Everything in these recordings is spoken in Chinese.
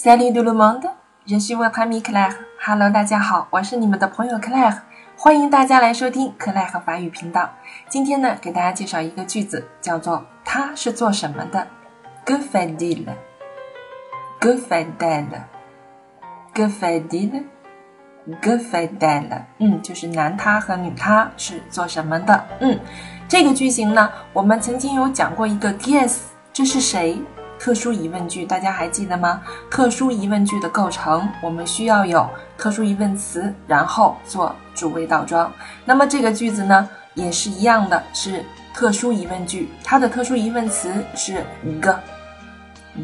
Salut tout le monde, je suis votre ami Claire. Hello，大家好，我是你们的朋友 Claire，欢迎大家来收听 Claire 法语频道。今天呢，给大家介绍一个句子，叫做“他是做什么的”。Good fait-il？Que fait-elle？Que fait-il？Que fait-elle？嗯，就是男他和女他是做什么的。嗯，这个句型呢，我们曾经有讲过一个 guess，这是谁？特殊疑问句，大家还记得吗？特殊疑问句的构成，我们需要有特殊疑问词，然后做主谓倒装。那么这个句子呢，也是一样的，是特殊疑问句。它的特殊疑问词是个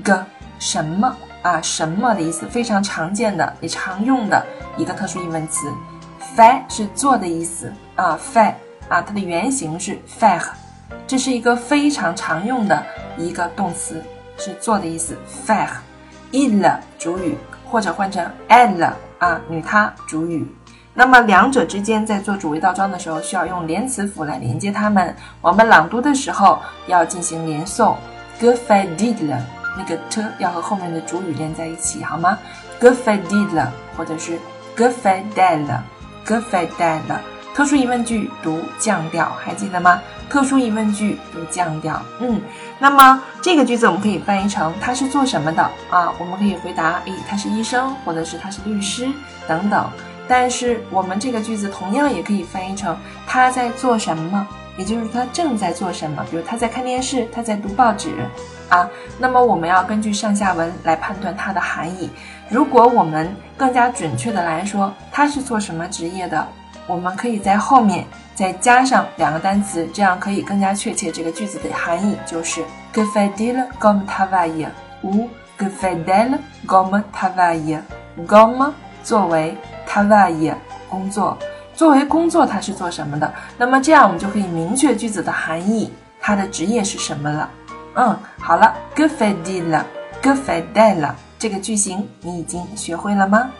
个什么啊？什么的意思，非常常见的也常用的一个特殊疑问词。f 是做的意思啊，f 啊，它的原型是 fai，这是一个非常常用的一个动词。是做的意思，faire，il 主语或者换成 elle 啊，女她主语。那么两者之间在做主谓倒装的时候，需要用连词符来连接它们。我们朗读的时候要进行连诵，que fait-il？那个 t 要和后面的主语连在一起，好吗？que fait-il？或者是 que fait-elle？que fait-elle？特殊疑问句读降调，还记得吗？特殊疑问句读降调，嗯，那么这个句子我们可以翻译成他是做什么的啊？我们可以回答，诶，他是医生，或者是他是律师等等。但是我们这个句子同样也可以翻译成他在做什么，也就是他正在做什么，比如他在看电视，他在读报纸啊。那么我们要根据上下文来判断它的含义。如果我们更加准确的来说，他是做什么职业的？我们可以在后面再加上两个单词，这样可以更加确切这个句子的含义，就是 que fait-il comme travail ou que fait-elle comme travail。comme 作为 Tavaia 工作，作为工作它是做什么的？那么这样我们就可以明确句子的含义，它的职业是什么了。嗯，好了，que fait-il，que fait-elle 这个句型你已经学会了吗？